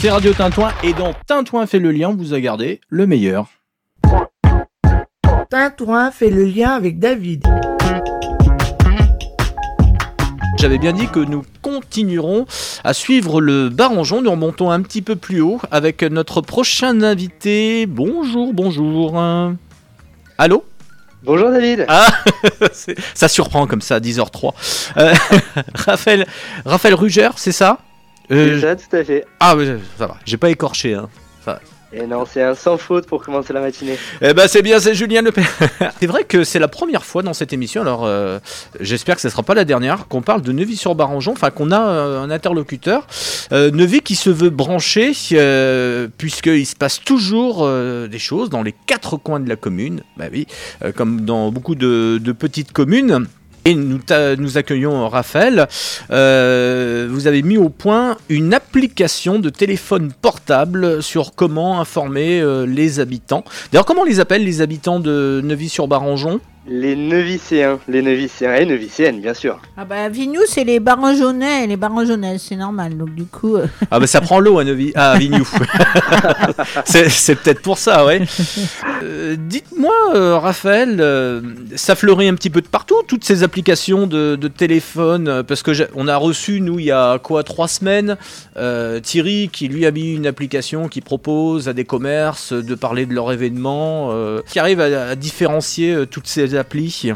c'est Radio Tintouin et dans Tintouin fait le lien, vous a gardé le meilleur. Tintouin fait le lien avec David. J'avais bien dit que nous continuerons à suivre le Barangeon. Nous remontons un petit peu plus haut avec notre prochain invité. Bonjour, bonjour. Allô? Bonjour David. Ah, ça surprend comme ça, 10h03. Euh, Raphaël, Raphaël Ruger, c'est ça? C'est ça, tout à fait. Ah, ça va, j'ai pas écorché. Hein. Et non, c'est un sans faute pour commencer la matinée. Eh ben c'est bien, c'est Julien Lepère. c'est vrai que c'est la première fois dans cette émission, alors euh, j'espère que ce ne sera pas la dernière, qu'on parle de Neuvy-sur-Barangeon, enfin qu'on a euh, un interlocuteur. Euh, Neuvy qui se veut brancher, puisqu'il se passe toujours des choses dans les quatre coins de la commune, bah oui, comme dans beaucoup de petites communes. Et nous, accueillons Raphaël. Euh, vous avez mis au point une application de téléphone portable sur comment informer euh, les habitants. D'ailleurs, comment les appelle les habitants de Neuvy-sur-Barangeon les Neuvicéens, les Neuvicéens et Neuvicéennes, bien sûr. Ah bah Vignou, c'est les Barangeonnais et les Barangeonnaises, c'est normal. Donc du coup. Euh. Ah bah ça prend l'eau à, Neuvy... à Vignou. c'est peut-être pour ça, ouais. Euh, dites-moi, euh, Raphaël, ça fleurit un petit peu de partout, toutes ces applications de, téléphone, parce que on a reçu nous il y a quoi trois semaines Thierry qui lui a mis une application qui propose à des commerces de parler de leur événement, qui arrive à, à différencier toutes ces applis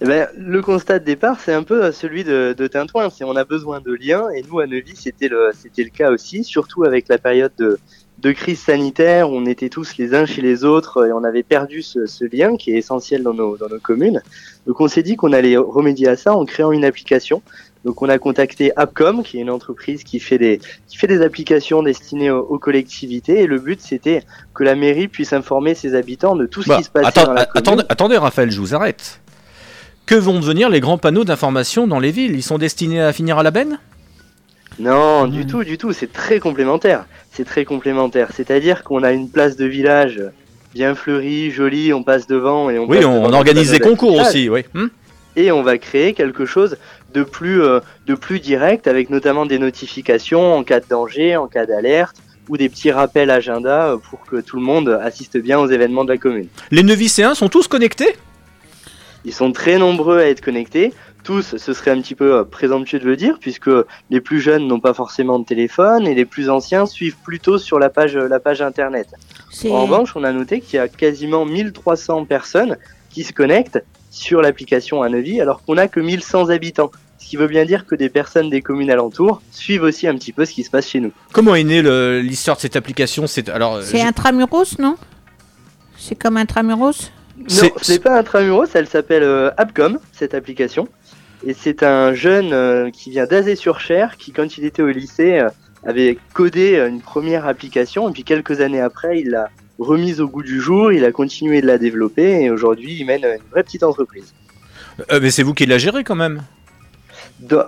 eh ben, le constat de départ, c'est un peu celui de, de Tintouin. C'est on a besoin de liens, et nous à Neuvy, c'était le, c'était le cas aussi, surtout avec la période de, de crise sanitaire où on était tous les uns chez les autres et on avait perdu ce, ce lien qui est essentiel dans nos, dans nos communes. Donc on s'est dit qu'on allait remédier à ça en créant une application. Donc on a contacté Appcom, qui est une entreprise qui fait des, qui fait des applications destinées aux, collectivités. Et le but, c'était que la mairie puisse informer ses habitants de tout ce bah, qui se passe dans la commune. Attendez, Raphaël, je vous arrête. Que vont devenir les grands panneaux d'information dans les villes? Ils sont destinés à finir à la benne? Non, du tout, du tout. C'est très complémentaire. C'est très complémentaire. C'est-à-dire qu'on a une place de village bien fleurie, jolie, on passe devant et on. Oui, on, organise des concours aussi, oui. Hmm et on va créer quelque chose de plus, euh, de plus direct avec notamment des notifications en cas de danger, en cas d'alerte ou des petits rappels agenda euh, pour que tout le monde assiste bien aux événements de la commune. Les Neuvicéens sont tous connectés? Ils sont très nombreux à être connectés. Tous, ce serait un petit peu euh, présomptueux de le dire, puisque les plus jeunes n'ont pas forcément de téléphone et les plus anciens suivent plutôt sur la page, la page internet. En revanche, on a noté qu'il y a quasiment 1300 personnes qui se connectent sur l'application à Neuvy alors qu'on n'a que 1100 habitants. Ce qui veut bien dire que des personnes des communes alentours suivent aussi un petit peu ce qui se passe chez nous. Comment est née l'histoire de cette application? C'est alors. Euh, c'est Intramuros, non? C'est comme Intramuros? Non, c'est pas Intramuros. Elle s'appelle euh, Appcom cette application. Et c'est un jeune euh, qui vient d'Azé-sur-Cher qui, quand il était au lycée, avait codé une première application et puis quelques années après, il l'a remise au goût du jour, il a continué de la développer et aujourd'hui il mène une vraie petite entreprise. Euh, mais c'est vous qui la gérez quand même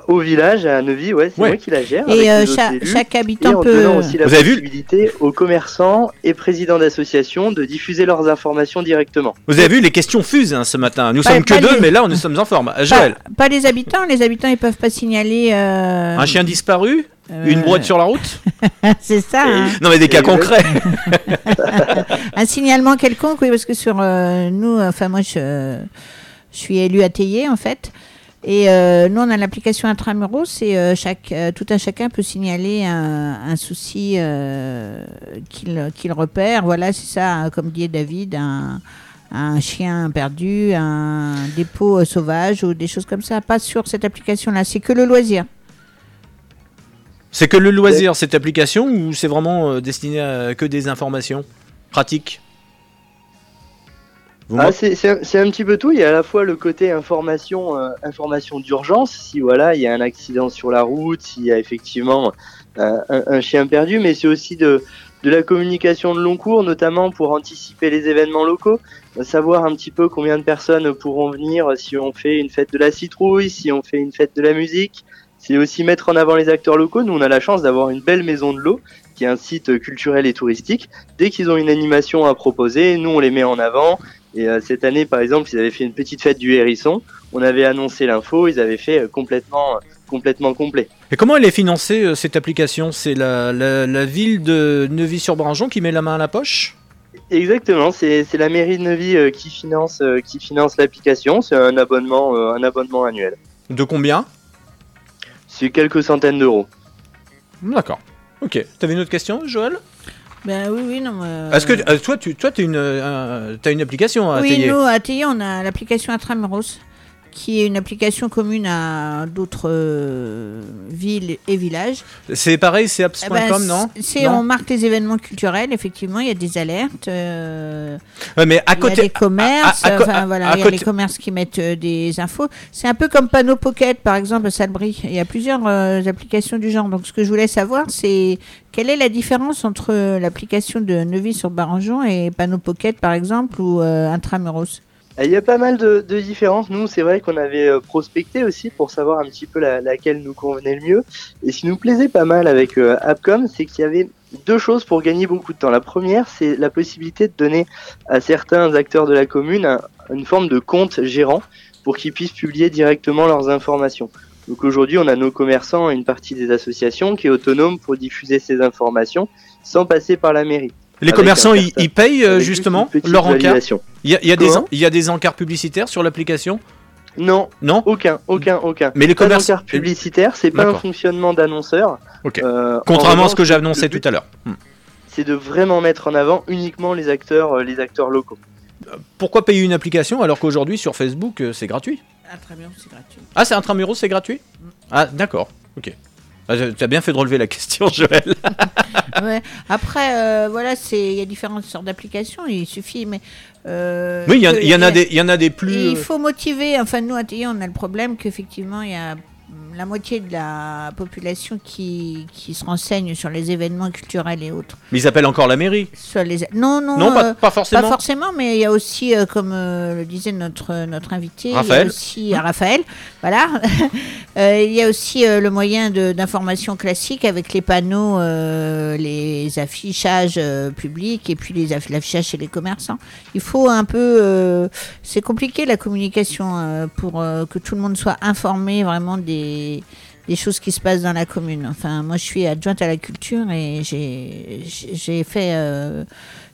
au village à Neuvy, ouais, c'est moi qui la gère. Et euh, chaque, habitant peut. aussi la vous possibilité aux commerçants et présidents d'associations de diffuser leurs informations directement. Vous avez vu, les questions fusent hein, ce matin. Nous sommes que deux, mais là, nous sommes en forme. Joël. Pas, les habitants. Les habitants, ils peuvent pas signaler. Euh, Un chien disparu? Une brouette sur la route C'est ça. Hein. Non, mais des cas concrets. un signalement quelconque, oui, parce que sur euh, nous, enfin, moi, je, je suis élu à Théier, en fait. Et euh, nous, on a l'application Intramuros et euh, chaque, tout un chacun peut signaler un, un souci qu'il repère. Voilà, c'est ça, comme dit David, un, un chien perdu, un dépôt sauvage ou des choses comme ça. Pas sur cette application-là, c'est que le loisir. C'est que le loisir, cette application, ou c'est vraiment euh, destiné à que des informations pratiques? Ah, c'est un petit peu tout. Il y a à la fois le côté information, euh, information d'urgence, si voilà, il y a un accident sur la route, s'il y a effectivement euh, un, chien perdu, mais c'est aussi de, de la communication de long cours, notamment pour anticiper les événements locaux, savoir un petit peu combien de personnes pourront venir si on fait une fête de la citrouille, si on fait une fête de la musique, c'est aussi mettre en avant les acteurs locaux. Nous, on a la chance d'avoir une belle maison de l'eau, qui est un site culturel et touristique. Dès qu'ils ont une animation à proposer, nous, on les met en avant. Et euh, cette année, par exemple, ils avaient fait une petite fête du hérisson. On avait annoncé l'info, ils avaient fait euh, complètement complètement complet. Et comment elle est financée euh, cette application? C'est la, la, la ville de Neuvy-sur-Branjon qui met la main à la poche? Exactement, c'est la mairie de Neuvy qui finance qui finance l'application. C'est un abonnement un abonnement annuel. De combien? C'est quelques centaines d'euros. D'accord. Ok. T'avais une autre question, Joël? Ben oui, oui, non. euh, Est-ce que euh, toi, tu toi, as une, euh, t'as une application à Oui, Atelier? nous, à Atelier, on a l'application Intramuros, qui est une application commune à d'autres euh, villes et villages. C'est pareil, c'est apps.com, Eh ben, non c'est, On marque les événements culturels, effectivement, il y a des alertes. euh, Ouais, mais à il y a côté. des commerces, à- à- à- enfin, voilà, il y a côté- les commerces qui mettent euh, des infos. C'est un peu comme Panneau Pocket, par exemple, à Salbris. Il y a plusieurs applications du genre. Donc, ce que je voulais savoir, c'est quelle est la différence entre l'application de Neuvy sur Barangeon et Panneau Pocket, par exemple, ou Intramuros? Il y a pas mal de, différences. Nous, c'est vrai qu'on avait euh, prospecté aussi pour savoir un petit peu la- laquelle nous convenait le mieux. Et ce qui nous plaisait pas mal avec euh, Appcom, c'est qu'il y avait deux choses pour gagner beaucoup de temps. La première, c'est la possibilité de donner à certains acteurs de la commune un- une forme de compte gérant pour qu'ils puissent publier directement leurs informations. Donc aujourd'hui, on a nos commerçants et une partie des associations qui est autonome pour diffuser ces informations sans passer par la mairie. Les commerçants, ils, payent euh, justement leur encart. Il y a, il y a des, Comment il y a des encarts publicitaires sur l'application? Non, Non? aucun, aucun, aucun. Mais les commerces. d'encart publicitaire, c'est pas un fonctionnement d'annonceur. Ok. Euh, en Contrairement à ce que j'ai le annoncé but, tout à l'heure. Hmm. C'est de vraiment mettre en avant uniquement les acteurs, euh, les acteurs locaux. Pourquoi payer une application alors qu'aujourd'hui sur Facebook euh, c'est gratuit? Intramuros, c'est gratuit. Ah, c'est Intramuros, c'est gratuit? Ah, d'accord. Ok. Ah, Tu as bien fait de relever la question, Joël. Ouais. Après, euh, voilà, il y a différentes sortes d'applications. Il suffit, mais euh, Oui, il y, en- a des, il y en a des plus. Il euh, faut motiver. Enfin, nous, à on a le problème qu'effectivement, il y a la moitié de la population qui, qui se renseigne sur les événements culturels et autres. Mais ils appellent encore la mairie. Sur les... Non, non, Non, euh, pas, pas forcément. pas forcément, mais il y a aussi, euh, comme euh, le disait notre, notre invité, il y Raphaël. a aussi Raphaël, voilà. Il y a aussi le moyen d'information classique avec les panneaux, les affichages publics et puis l'affichage chez les commerçants. Il faut un peu, c'est compliqué la communication pour que tout le monde soit informé vraiment des des choses qui se passent dans la commune. Enfin, moi, je suis adjointe à la culture et j'ai fait euh,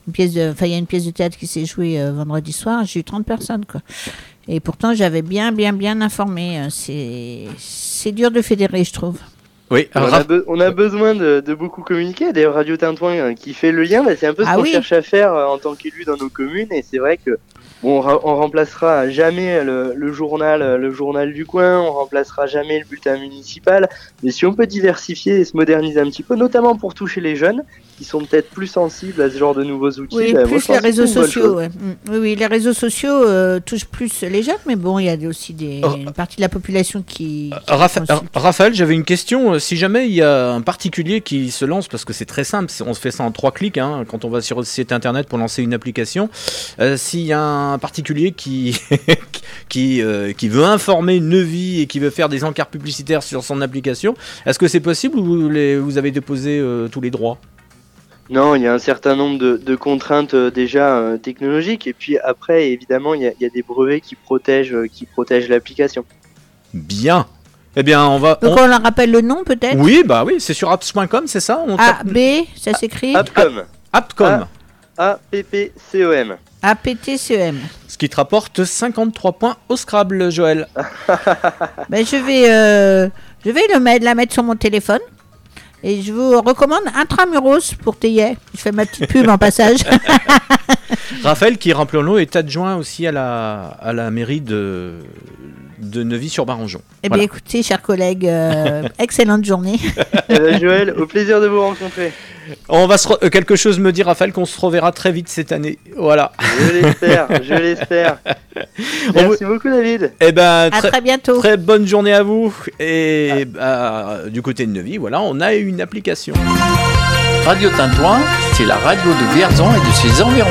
une pièce de, enfin, il y a une pièce de théâtre qui s'est jouée euh, vendredi soir. J'ai eu 30 personnes, quoi. Et pourtant, j'avais bien, bien, bien informé. Euh, C'est c'est dur de fédérer, je trouve. Oui, On a, Raph- be- on a besoin de, de beaucoup communiquer. D'ailleurs, Radio Tintouin qui fait le lien, bah, c'est un peu ce Ah qu'on oui. cherche à faire euh, en tant qu'élu dans nos communes. Et c'est vrai que bon, on, ra- on remplacera jamais le, le journal, euh, le journal du coin, on remplacera jamais le bulletin municipal. Mais si on peut diversifier et se moderniser un petit peu, notamment pour toucher les jeunes qui sont peut-être plus sensibles à ce genre de nouveaux outils. Oui, bah, moi, plus les réseaux sociaux. ouais. Mm. Oui, oui, les réseaux sociaux euh, touchent plus les jeunes, mais bon, il y a aussi des, Oh. une partie de la population qui. qui Rapha- consulte. Raphaël, j'avais une question. Euh, Si jamais il y a un particulier qui se lance, parce que c'est très simple, on se fait ça en trois clics hein, quand on va sur le site internet pour lancer une application. euh, S'il y a un particulier qui qui euh, qui veut informer Neuvy et qui veut faire des encarts publicitaires sur son application, est-ce que c'est possible ou vous, les- vous avez déposé euh, tous les droits? Non, il y a un certain nombre de, de contraintes euh, déjà euh, technologiques. Et puis après, évidemment, il y a, il y a des brevets qui protègent, euh, qui protègent l'application. Bien. Eh bien, on va. Donc, on- on leur rappelle le nom, peut-être? Oui, bah oui, c'est sur apps.com, c'est ça? On A, tape B, ça s'écrit? Appcom. Appcom, A-P-P-C-O-M. A-P-T-C-E-M. ce qui te rapporte 53 points au Scrabble, Joël. Ben, je vais, euh, je vais le mettre, la mettre sur mon téléphone. Et je vous recommande Intramuros pour Théier. Je fais ma petite pub en passage. Raphaël, qui rappelons-le, est adjoint aussi à la, à la mairie de, de Neuvy-sur-Barangeon. Eh bien, écoutez, chers collègues, euh, excellente journée. Euh, Joël, au plaisir de vous rencontrer. On va se re- euh, quelque chose me dit, Raphaël, qu'on se reverra très vite cette année. Voilà. Je l'espère, je l'espère. Merci beaucoup, David. Eh ben, À très, très bientôt. très bonne journée à vous. Et bah, du côté de Neuvy, voilà, on a une application. Radio Tintouin, c'est la radio de Vierzon et de ses environs.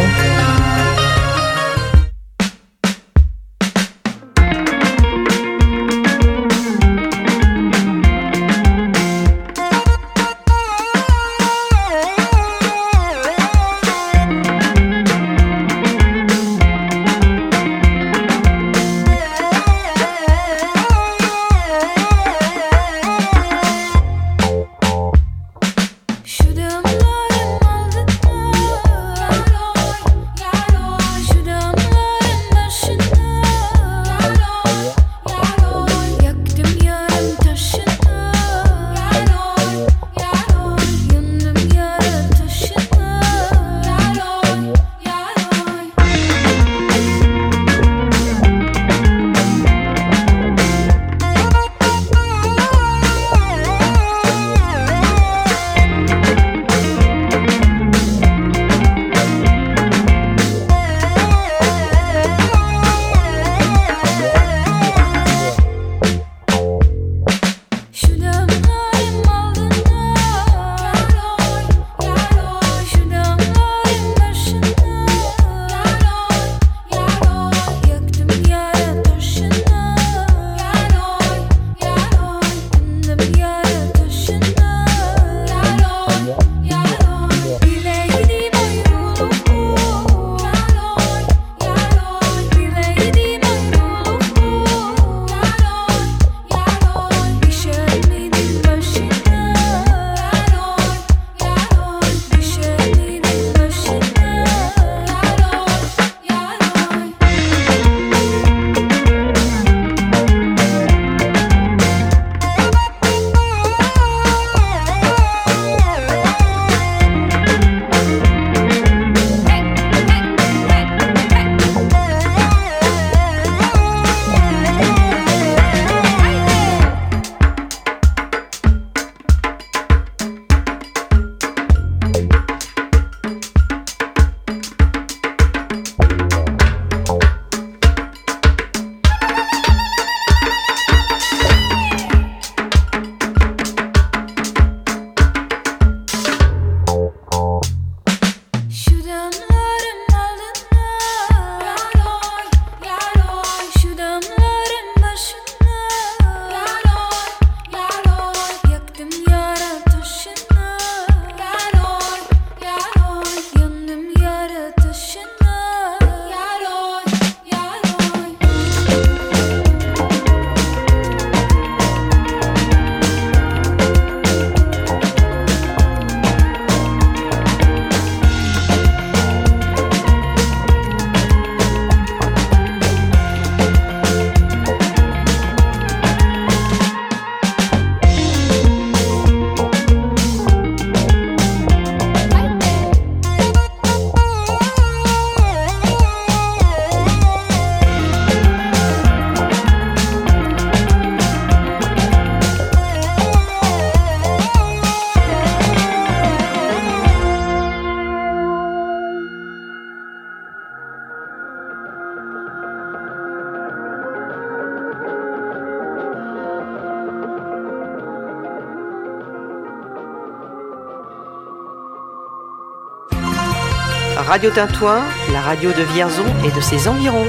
Radio Tintouin, la radio de Vierzon et de ses environs.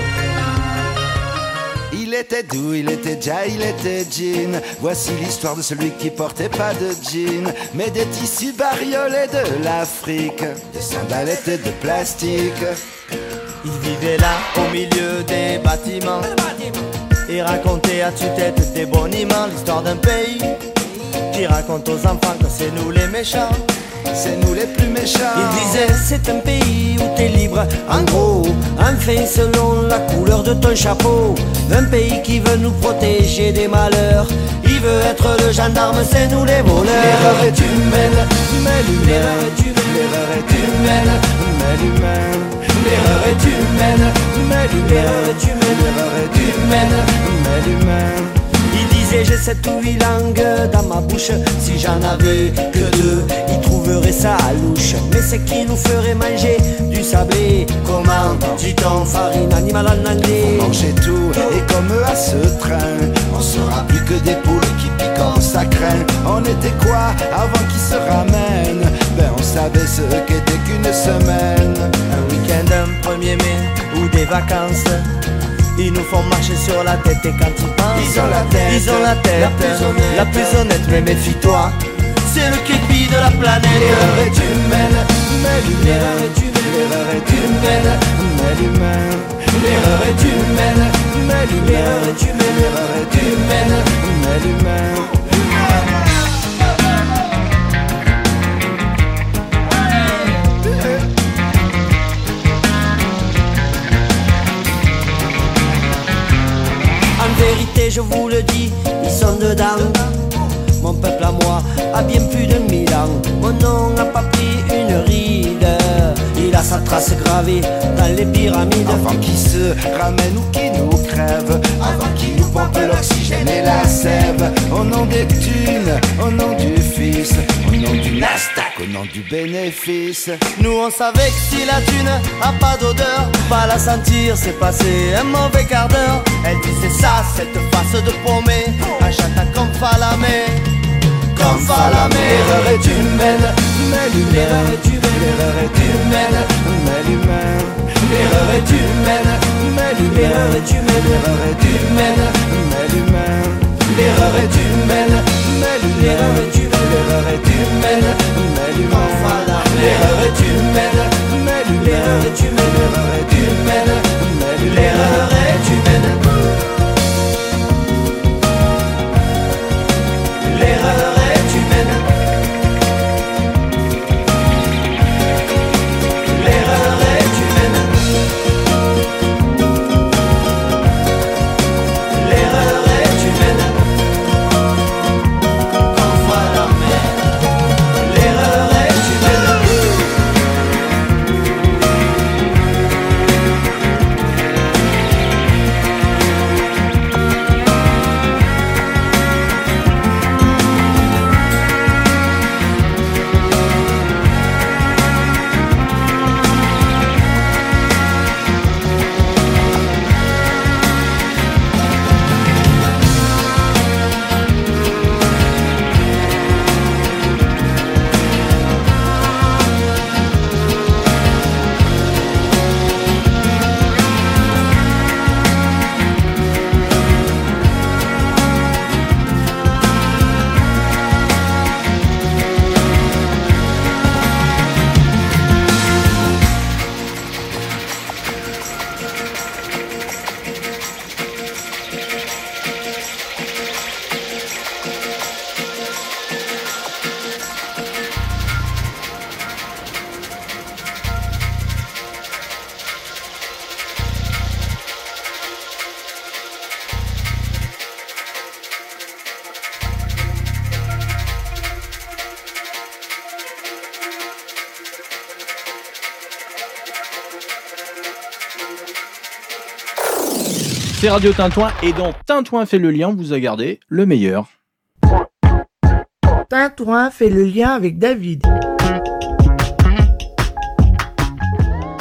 Il était doux, il était déjà, il était jean. Voici l'histoire de celui qui portait pas de jean, mais des tissus bariolés de l'Afrique, des sandalettes de plastique. Il vivait là au milieu des bâtiments et racontait à tue-tête des boniments l'histoire d'un pays qui raconte aux enfants que c'est nous les méchants. C'est nous les plus méchants. Il disait c'est un pays où t'es libre, en gros, enfin selon la couleur de ton chapeau. Un pays qui veut nous protéger des malheurs. Il veut être le gendarme, c'est nous les voleurs. L'erreur est humaine, mais l'humain L'erreur est humaine, mais l'humain L'erreur est humaine, mais l'humain L'erreur est humaine, mais l'humain Il disait j'ai sept ou huit langues dans ma bouche Si j'en avais que deux, trouverait ça à louche. Mais c'est qui nous ferait manger du sablé Comment dit-on farine animale en anglais Manger tout, et comme à ce train On sera plus que des poules qui piquent en sacrin. On était quoi avant qu'ils se ramènent? Ben on savait ce qu'était qu'une semaine. Un week-end, un 1er mai ou des vacances. Ils nous font marcher sur la tête et quand ils pensent Ils ont la tête, ils ont la tête. la plus honnête, la plus honnête, mais méfie-toi C'est le képi de la planète. L'erreur est humaine, mais l'erreur est humaine mais l'humain L'erreur est humaine, mais l'erreur est humaine L'erreur est humaine, mais l'humain En vérité, je vous le dis, Il a sa trace gravée dans les pyramides. Avant qu'ils se ramènent ou qu'ils nous crèvent Avant qu'ils nous pompent l'oxygène et la sève Au nom des thunes, au nom du fils Au nom du Nasdaq, au nom du bénéfice Nous on savait que si la thune a pas d'odeur, pas la sentir, c'est passé un mauvais quart d'heure. Elle disait ça, cette face de paumé, à chacun comme Falamé. Comme Falamé. L'erreur est humaine, mais l'erreur est humaine L'erreur est humaine, mais l'humain L'erreur est humaine, mais l'erreur est humaine L'erreur est humaine, mais l'humain L'erreur est humaine, mais l'erreur est humaine L'erreur est humaine, mais l'humain L'erreur est humaine, mais l'erreur est humaine L'erreur est humaine, mais l'erreur est humaine C'est Radio Tintouin et dans Tintouin fait le lien, vous a gardé le meilleur. Tintouin fait le lien avec David.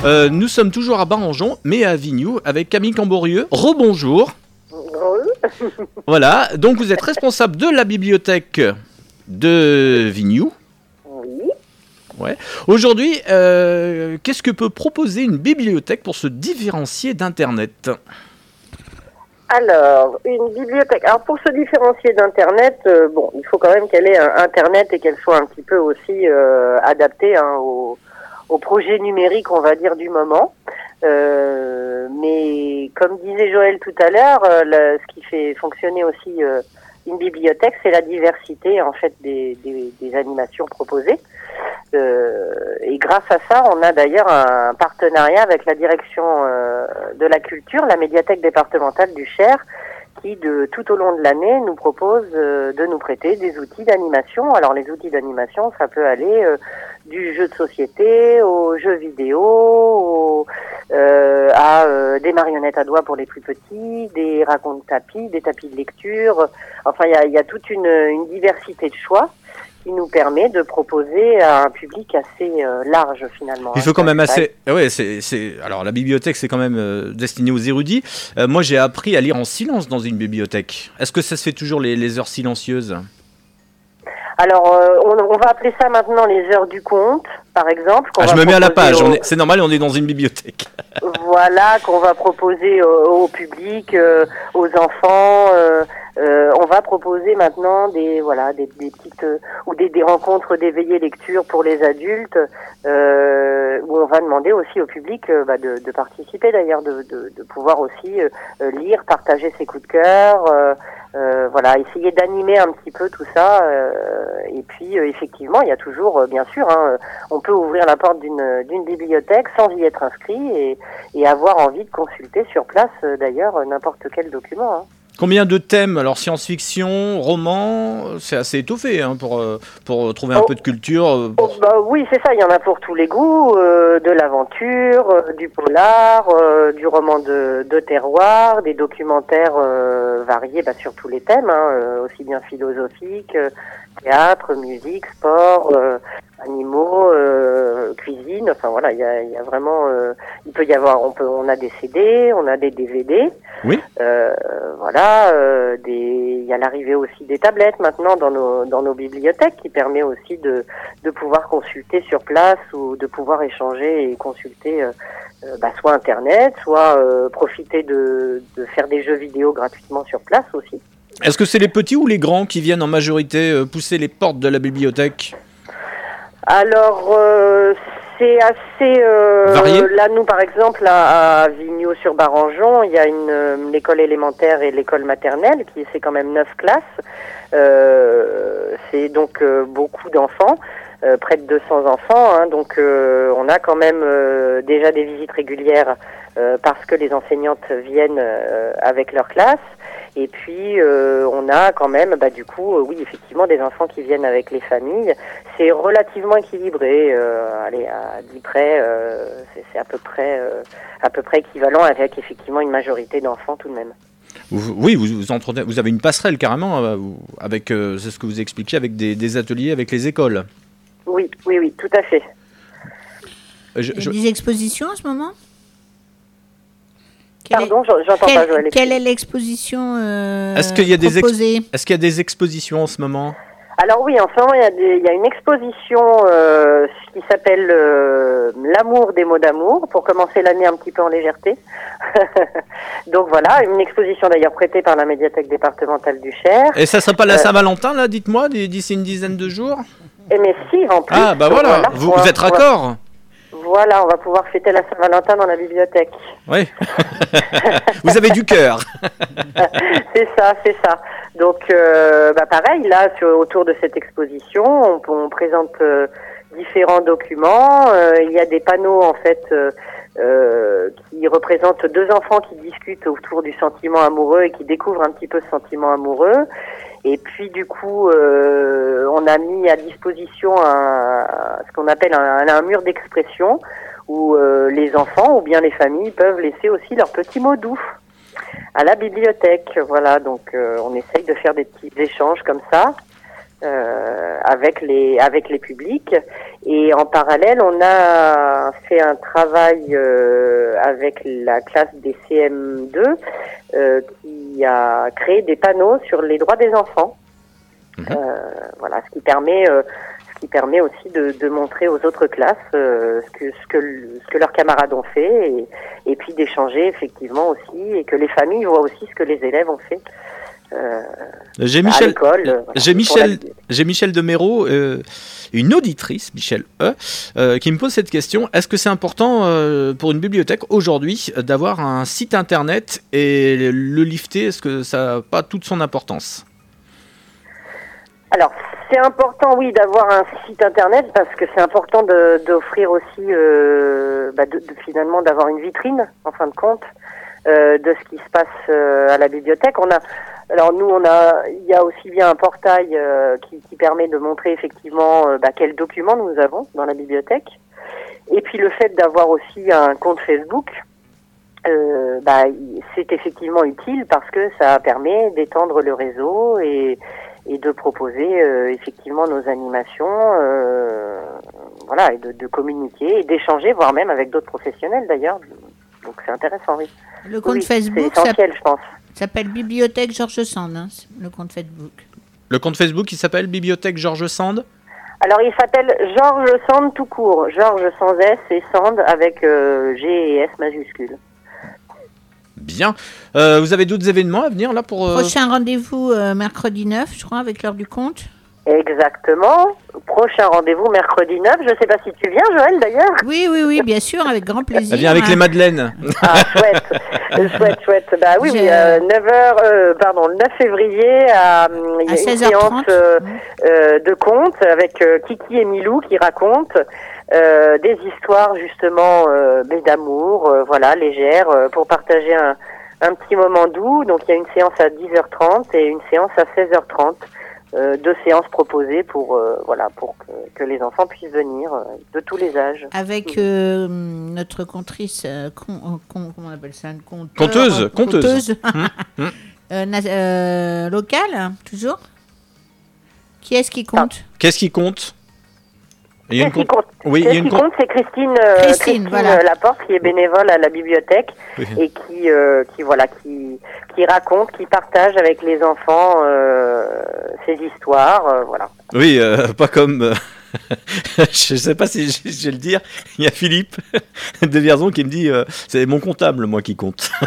Euh, nous sommes toujours à Barangeon, mais à Vignoux, avec Camille Camborieux. Rebonjour. Voilà, donc vous êtes responsable de la bibliothèque de Vignoux. Oui. Ouais. Aujourd'hui, euh, qu'est-ce que peut proposer une bibliothèque pour se différencier d'Internet? Alors, une bibliothèque. Alors, pour se différencier d'Internet, euh, bon, il faut quand même qu'elle ait un Internet et qu'elle soit un petit peu aussi euh, adaptée hein, au, au projet numérique, on va dire, du moment. Euh, mais comme disait Joël tout à l'heure, euh, ce qui fait fonctionner aussi euh, une bibliothèque, c'est la diversité en fait des, des, des animations proposées. Et grâce à ça, on a d'ailleurs un partenariat avec la direction euh, de la culture, la médiathèque départementale du Cher, qui de tout au long de l'année nous propose euh, de nous prêter des outils d'animation. Alors les outils d'animation, ça peut aller euh, du jeu de société aux jeux vidéo, à des marionnettes à doigts pour les plus petits, des racontes tapis, des tapis de lecture. Enfin, il y a, toute une diversité de choix qui nous permet de proposer à un public assez euh, large finalement. Il hein. faut quand même assez. Ah Ouais, c'est, c'est- Alors la bibliothèque, c'est quand même euh, destiné aux érudits. Euh, moi, j'ai appris à lire en silence dans une bibliothèque. Est-ce que ça se fait toujours les, les heures silencieuses? Alors, euh, on, on va appeler ça maintenant les heures du conte, par exemple. ah, Je me mets à la page. au- on est- C'est normal, on est dans une bibliothèque. Voilà, qu'on va proposer au, au public, euh, aux enfants. euh, euh, on va proposer maintenant des voilà des, des petites euh, ou des, des rencontres d'éveillé lecture pour les adultes, euh, où on va demander aussi au public bah, de, de participer d'ailleurs, de, de, de pouvoir aussi lire, partager ses coups de cœur. euh, euh, voilà, essayer d'animer un petit peu tout ça. euh, et puis, euh, effectivement, il y a toujours, euh, bien sûr, hein, on peut ouvrir la porte d'une bibliothèque sans y être inscrit et, et avoir envie de consulter sur place, euh, d'ailleurs, n'importe quel document. hein. Combien de thèmes Alors science-fiction, roman, c'est assez étoffé hein, pour, euh, pour trouver un Oh. peu de culture. euh, Oh, bah, oui, c'est ça, il y en a pour tous les goûts, euh, de l'aventure, euh, du polar, euh, du roman de, de terroir, des documentaires variés bah, sur tous les thèmes, hein, aussi bien philosophiques, théâtre, musique, sport, animaux, euh, cuisine, enfin voilà, il y a, il y a vraiment, euh, il peut y avoir, on peut, on a des CD, on a des DVD, Oui. euh, voilà, il y a l'arrivée aussi des tablettes maintenant dans nos dans nos bibliothèques qui permet aussi de de pouvoir consulter sur place ou de pouvoir échanger et consulter bah, soit internet, soit profiter de de faire des jeux vidéo gratuitement sur place aussi. Est-ce que c'est les petits ou les grands qui viennent en majorité pousser les portes de la bibliothèque? Alors, euh, c'est assez... euh, Là, nous, par exemple, à, à Vigneault-sur-Barangeon, il y a une euh, l'école élémentaire et l'école maternelle, qui c'est quand même neuf classes. Euh, c'est donc euh, beaucoup d'enfants, euh, près de 200 enfants. hein. donc, euh, on a quand même euh, déjà des visites régulières euh, parce que les enseignantes viennent euh, avec leur classe. Et puis, euh, on a quand même, bah, du coup, euh, oui, effectivement, des enfants qui viennent avec les familles. C'est relativement équilibré. Euh, allez, à 10 près, euh, c'est à peu près, euh, à peu près équivalent avec effectivement une majorité d'enfants tout de même. Vous- Oui, vous, vous, entretenez- vous avez une passerelle carrément avec, euh, c'est ce que vous expliquiez, avec des, des ateliers avec les écoles. Oui, oui, oui, tout à fait. Je- Il y je- a des expositions en ce moment? Quelle est- Pardon, j'en- j'entends quelle, pas Joël. quelle est l'exposition euh, Est-ce qu'il y a des ex- proposée Est-ce qu'il y a des expositions en ce moment? Alors oui, en ce moment, il y a, des- il y a une exposition euh, qui s'appelle euh, L'amour des mots d'amour, pour commencer l'année un petit peu en légèreté. Donc voilà, une exposition d'ailleurs prêtée par la médiathèque départementale du Cher. Et ça serait pas la Euh, Saint-Valentin là, dites-moi, d'ici une dizaine de jours? Et mais si, en plus. Ah bah voilà, vous, êtes raccord Voilà, on va pouvoir fêter la Saint-Valentin dans la bibliothèque. Oui. vous avez du cœur. c'est ça, c'est ça. Donc, euh, bah pareil, là, sur- autour de cette exposition, on, on présente euh, différents documents. Euh, il y a des panneaux, en fait, euh, qui représentent deux enfants qui discutent autour du sentiment amoureux et qui découvrent un petit peu ce sentiment amoureux. Et puis, du coup, euh, on a mis à disposition un, ce qu'on appelle un, mur d'expression où euh, les enfants ou bien les familles peuvent laisser aussi leurs petits mots doux à la bibliothèque. Voilà, donc euh, on essaye de faire des petits échanges comme ça euh, avec les avec les publics. Et en parallèle, on a fait un travail euh, avec la classe des CM2 euh, qui a créé des panneaux sur les droits des enfants. Euh, voilà, ce qui permet euh, ce qui permet aussi de, de montrer aux autres classes euh, ce, que, ce, que, ce que leurs camarades ont fait et, et puis d'échanger effectivement aussi et que les familles voient aussi ce que les élèves ont fait euh, J'ai Michel, euh, voilà, j'ai Michel, la- j'ai Michel Deméro, euh, une auditrice, Michel E, euh, qui me pose cette question. Est-ce que c'est important pour une bibliothèque aujourd'hui d'avoir un site internet et le lifter? Est-ce que ça n'a pas toute son importance? Alors, c'est important, oui, d'avoir un site internet parce que c'est important de- d'offrir aussi, bah, de, de- finalement, d'avoir une vitrine, en fin de compte, de ce qui se passe à la bibliothèque. On a, alors nous, on a, il y a aussi bien un portail euh, qui, qui permet de montrer effectivement euh, bah, quels documents nous avons dans la bibliothèque, et puis le fait d'avoir aussi un compte Facebook. euh, bah, c'est effectivement utile parce que ça permet d'étendre le réseau et, et de proposer euh, effectivement nos animations, euh, voilà, et de, de communiquer et d'échanger, voire même avec d'autres professionnels d'ailleurs. Donc c'est intéressant, oui. Le compte Oui, Facebook c'est essentiel, je pense. S'appelle Bibliothèque Georges Sand, hein, le compte Facebook. Le compte Facebook qui s'appelle Bibliothèque Georges Sand Alors il s'appelle Georges Sand tout court, Georges sans S et Sand avec euh, G et S majuscules. Bien. Euh, vous avez d'autres événements à venir là pour. euh, Prochain rendez-vous euh, mercredi 9, je crois, avec l'heure du compte. Exactement. Prochain rendez-vous mercredi 9. Je sais pas si tu viens, Joël, d'ailleurs. Oui, oui, oui, bien sûr, avec grand plaisir. Elle vient avec hein. les madeleines. Ah, chouette. Chouette, chouette. Bah oui, oui, euh, 9h, euh, pardon, le 9 février à, il y a une 16h30. séance euh, euh, de contes avec euh, Kiki et Milou qui racontent euh, des histoires justement euh, mais d'amour, euh, voilà, légères, euh, pour partager un, un petit moment doux. Donc il y a une séance à 10h30 et une séance à 16h30. Euh, deux séances proposées pour euh, voilà pour que, que les enfants puissent venir euh, de tous les âges. Avec euh, notre contrice, euh, con- con- comment on appelle ça une conteur, Conteuse, euh, conteuse. Na- euh, locale, toujours. Qui est-ce qui compte? Qu'est-ce qui compte? Il y a une qui compte- compte Oui, il y a Qu'est-ce une qui compte- c'est Christine, euh, Christine, Christine, voilà. euh, Laporte, qui est bénévole à la bibliothèque Oui. et qui, euh, qui voilà, qui, qui raconte, qui partage avec les enfants euh, ses histoires, euh, voilà. Oui, euh, pas comme. euh, je sais pas si je, je vais le dire. Il y a Philippe de Vierzon qui me dit euh, c'est mon comptable, moi, qui compte.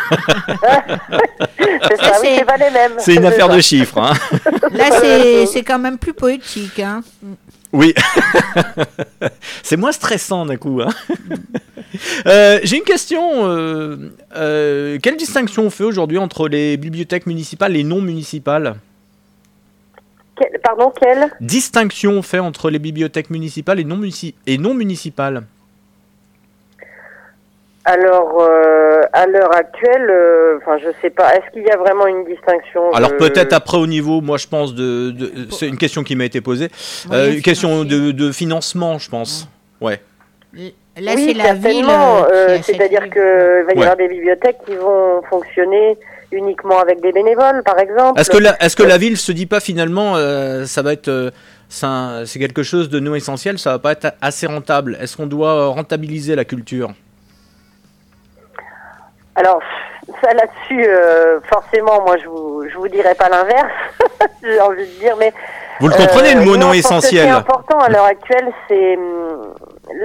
C'est ça, oui, c'est- c'est pas les mêmes. C'est une affaire ça. de chiffres. Hein. Là, c'est c'est quand même plus poétique. Hein. Oui. c'est moins stressant d'un coup. Hein. Euh, J'ai une question. euh, euh, quelle distinction on fait aujourd'hui entre les bibliothèques municipales et non municipales? Pardon, quel Distinction on fait entre les bibliothèques municipales et non, munici- et non municipales Alors, euh, à l'heure actuelle, euh, enfin, je sais pas, est-ce qu'il y a vraiment une distinction Alors peut-être après au niveau, moi je pense de, de- c'est une question qui m'a été posée, Oui, Euh, une question de, de financement, je pense. Ouais. Là, oui, c'est la ville. euh, euh, C'est-à-dire les- qu'il va y Ouais. avoir des bibliothèques qui vont fonctionner uniquement avec des bénévoles, par exemple. Est-ce que la, est-ce que la ville se dit pas finalement, euh, ça va être, euh, c'est quelque chose de non essentiel, ça va pas être assez rentable. Est-ce qu'on doit euh, rentabiliser la culture? Alors, ça là-dessus, euh, forcément, moi, je vous, je vous dirais pas l'inverse. J'ai envie de dire, mais Vous le comprenez le mot non, que Ce qui est essentiel important à l'heure actuelle, c'est hum,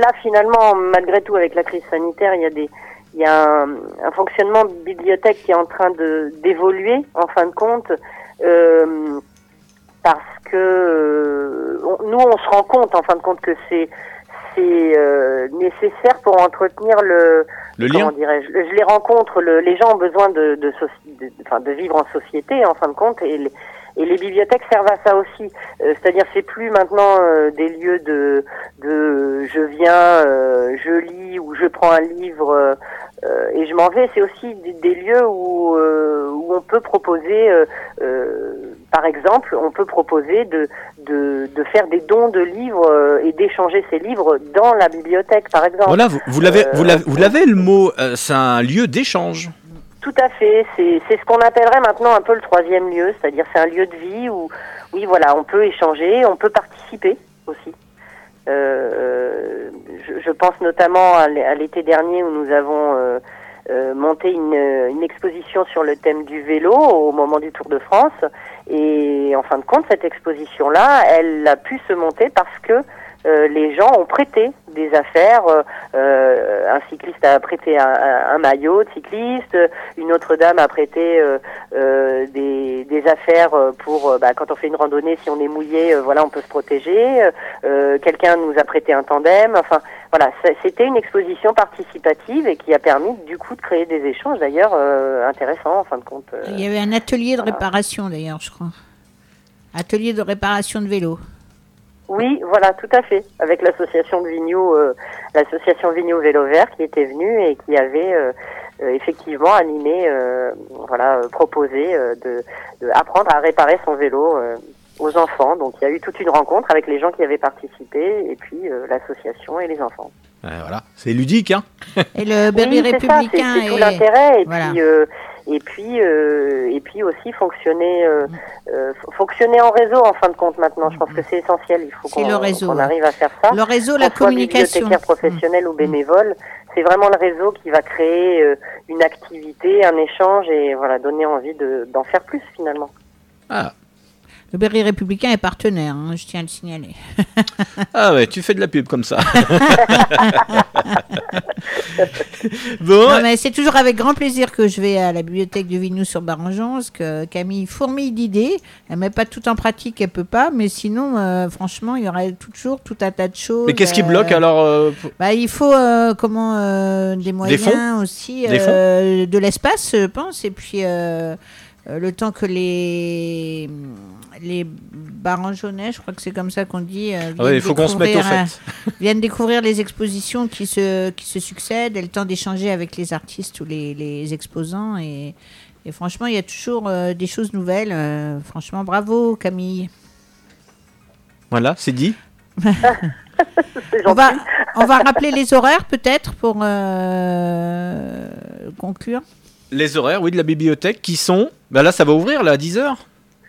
là finalement, malgré tout, avec la crise sanitaire, il y a des, il y a un, un fonctionnement de bibliothèque qui est en train de d'évoluer, en fin de compte, euh, parce que euh, on- nous, on se rend compte, en fin de compte, que c'est c'est euh, nécessaire pour entretenir le Le lien dirais-je Je les rencontre. le- les gens ont besoin de de, de, enfin, de vivre en société, en fin de compte, et les, et les bibliothèques servent à ça aussi. Euh, C'est-à-dire, c'est plus maintenant euh, des lieux de de je viens, euh, je lis ou je prends un livre euh, euh, et je m'en vais. C'est aussi des, des lieux où euh, où on peut proposer, euh, euh, par exemple, on peut proposer de de, de faire des dons de livres euh, et d'échanger ces livres dans la bibliothèque, par exemple. Voilà, vous, vous l'avez, vous l'avez, vous l'avez le mot. euh, c'est un lieu d'échange. Tout à fait. C'est ce qu'on appellerait maintenant un peu le troisième lieu, c'est-à-dire c'est un lieu de vie où, oui, voilà, on peut échanger, on peut participer aussi. Euh, je, pense notamment à l'é- à l'été dernier où nous avons euh, euh, monté une, une exposition sur le thème du vélo au moment du Tour de France. Et en fin de compte, cette exposition-là, elle a pu se monter parce que euh, les gens ont prêté des affaires. euh, euh, un cycliste a prêté un, un- un maillot de cycliste, une autre dame a prêté euh, des, des affaires pour bah, quand on fait une randonnée, si on est mouillé, voilà, on peut se protéger. Quelqu'un nous a prêté un tandem. Enfin, voilà, c'était une exposition participative et qui a permis du coup de créer des échanges d'ailleurs intéressants en fin de compte. Il y avait un atelier de réparation d'ailleurs, je crois. Atelier de réparation de vélo. Oui, voilà, tout à fait. Avec l'association de Vignoux, euh, l'association Vignoux Vélo Vert qui était venue et qui avait euh, euh, effectivement animé, euh, voilà, euh, proposé euh, de, de apprendre à réparer son vélo euh, aux enfants. Donc il y a eu toute une rencontre avec les gens qui avaient participé et puis euh, l'association et les enfants. Ouais, voilà, c'est ludique, hein. Et le Berry Oui, c'est ça, c'est- républicain c'est tout l'intérêt et Voilà. puis euh, et puis euh, et puis aussi fonctionner euh, euh, fonctionner en réseau en fin de compte maintenant. Je pense que c'est essentiel. Il faut qu'on arrive à faire ça. Le réseau, la soit communication. bibliothécaire professionnel ou bénévole, c'est vraiment le réseau qui va créer euh, une activité, un échange et voilà donner envie de- d'en faire plus finalement. Ah. Le Berry républicain est partenaire, hein, je tiens à le signaler. Ah ouais, tu fais de la pub comme ça. bon, Non, mais c'est toujours avec grand plaisir que je vais à la bibliothèque de Vignoux sur Barangeon, parce que Camille fourmille d'idées. Elle met pas tout en pratique, elle peut pas, mais sinon, euh, franchement, il y aurait toujours tout un tas de choses. mais qu'est-ce qui euh, bloque alors euh, pour- bah, il faut euh, comment euh, des moyens fonds aussi, Des euh, de l'espace, je pense, et puis euh, euh, le temps que les les barangeonnais, je crois que c'est comme ça qu'on dit, euh, Ah il faut qu'on se mette au découvrir, fait. euh, viennent découvrir les expositions qui se qui se succèdent, et le temps d'échanger avec les artistes ou les, les exposants et, et franchement, il y a toujours euh, des choses nouvelles. euh, franchement, bravo Camille. Voilà, c'est dit. On va, on va rappeler les horaires peut-être pour euh, conclure. Les horaires, oui, de la bibliothèque qui sont. Bah là, ça va ouvrir là à 10h.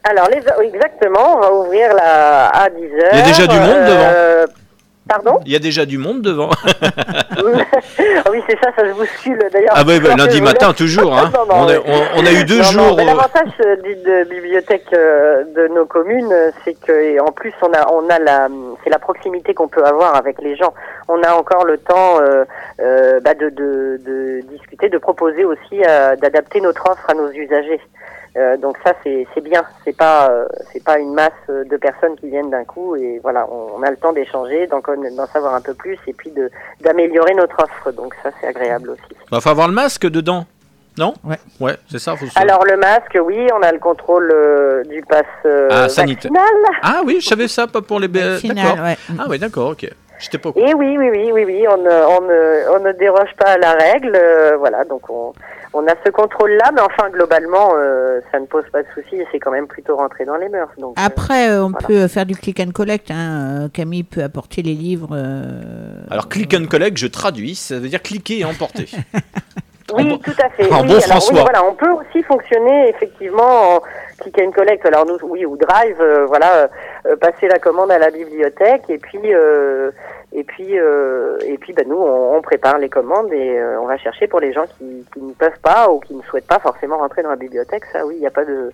Alors les oui, exactement, on va ouvrir la à 10 heures. Il y a déjà du monde devant. Pardon? Il y a déjà du monde devant. Oui, c'est ça, ça se bouscule d'ailleurs. ah bah, bah, lundi matin, toujours. Hein. Non, non, on, a, ouais. on- on a eu deux Non, jours. euh, L'avantage euh, de bibliothèques euh, de nos communes, euh, c'est que en plus on a on a la c'est la proximité qu'on peut avoir avec les gens. On a encore le temps euh, euh, bah, de, de, de discuter, de proposer aussi euh, d'adapter notre offre à nos usagers. Euh, donc ça c'est c'est bien. C'est pas euh, c'est pas une masse de personnes qui viennent d'un coup et voilà on, on a le temps d'échanger, d'en savoir un peu plus et puis de d'améliorer notre offre. Donc ça c'est agréable aussi. Il va avoir le masque dedans. Non? Ouais. Ouais, c'est ça. Faut se- Alors le masque, oui, on a le contrôle euh, du pass euh, Ah, sanitaire. vaccinal. Ah oui, je savais ça, pas pour les. B- Final, D'accord. ouais. Ah oui, d'accord, ok. J'étais pas au courant. Et oui, oui, oui, oui, oui, on ne, on ne, on ne déroge pas à la règle, euh, voilà, donc on, on a ce contrôle-là, mais enfin globalement, euh, ça ne pose pas de souci et c'est quand même plutôt rentré dans les mœurs. Donc, euh, Après, euh, on voilà. peut faire du click and collect. hein, Camille peut apporter les livres. euh, Alors, click and collect, je traduis, ça veut dire cliquer et emporter. Oui, tout à fait. en oui, bon alors, François. oui, voilà, on peut aussi fonctionner effectivement en click and collect. Alors nous, oui, ou drive, euh, voilà, euh, euh, passer la commande à la bibliothèque et puis euh, et puis euh, et puis, ben nous, on, on prépare les commandes et euh, on va chercher pour les gens qui, qui ne peuvent pas ou qui ne souhaitent pas forcément rentrer dans la bibliothèque. Ça, oui, il n'y a pas de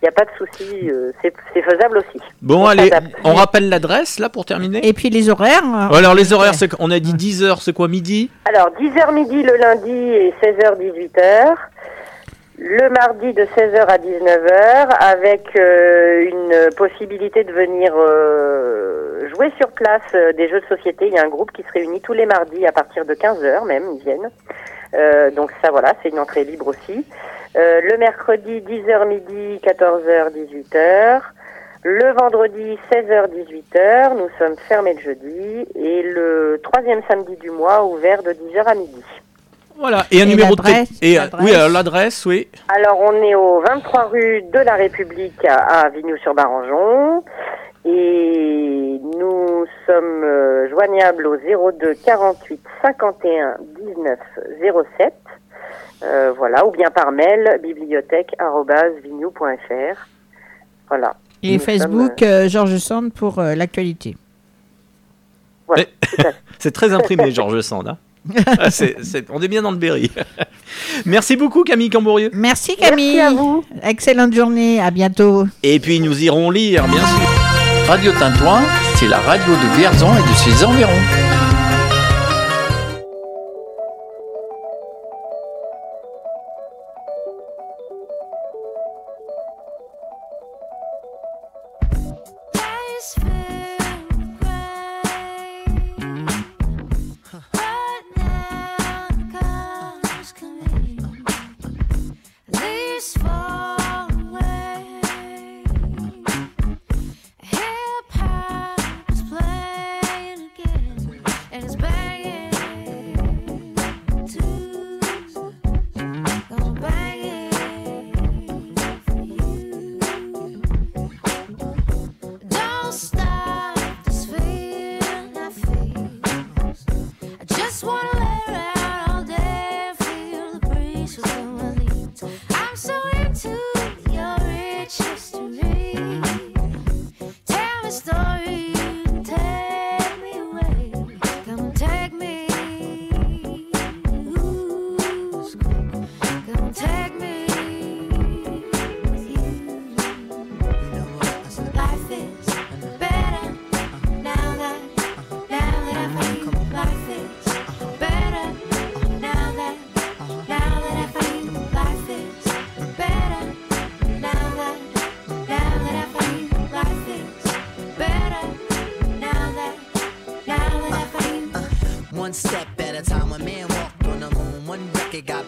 il n'y a pas de souci, c'est faisable aussi. Bon, On allez, on rappelle l'adresse là pour terminer Et puis les horaires. Alors, les horaires, c'est qu'on a dit 10h, c'est quoi midi? Alors, 10h midi le lundi et 16h 18h. Le mardi de 16h à 19h avec euh, une possibilité de venir euh, jouer sur place euh, des jeux de société. Il y a un groupe qui se réunit tous les mardis à partir de 15h même, ils viennent. Euh, donc ça voilà, c'est une entrée libre aussi. Euh, le mercredi 10h midi, 14h 18h. Le vendredi 16h 18h, nous sommes fermés le jeudi et le troisième samedi du mois ouvert de 10h à midi. Voilà, et un Et numéro de l'adresse, té- et euh. Oui, alors l'adresse, oui. Alors on est au 23 rue de la République à, Vignoux-sur-Barangeon et nous sommes euh, joignables au 02 48 51 19 07. Euh, voilà, ou bien par mail bibliothèque@vignoux.fr. Voilà. Et Nous Facebook, euh, Georges Sand pour euh, l'actualité. Voilà, Eh. C'est très imprimé, Georges Sand. hein. Ah, on est bien dans le Berry. Merci beaucoup Camille Camborieux. Merci Camille. Merci à vous. Excellente journée, à bientôt. Et puis nous irons lire, bien sûr. Radio Tintoin, c'est la radio de Vierzon et de ses environs. One step at a time, a man walked on the moon. One record got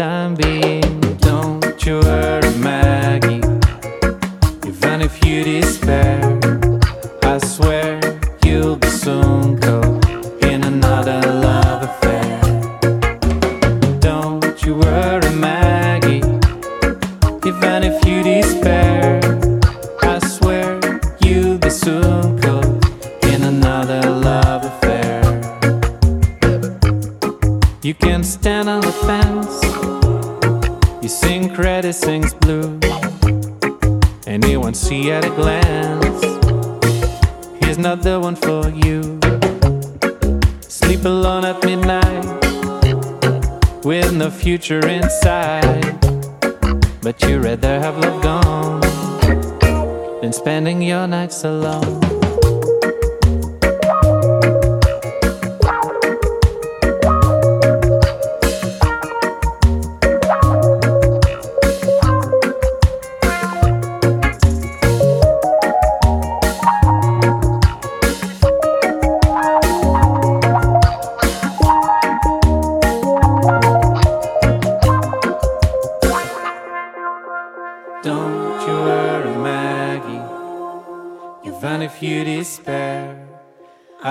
time being. At a glance? Here's not the one for you. Sleep alone at midnight with no future inside. But you'd rather have love gone than spending your nights alone.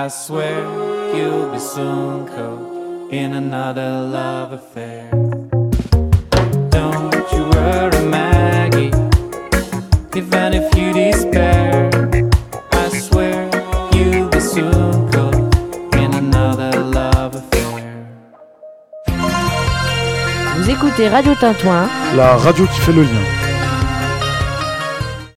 I swear you'll be soon caught in another love affair. Don't you worry, Maggie. Even if you despair, I swear you'll be soon caught in another love affair. Vous écoutez Radio Tintouin La radio qui fait le lien.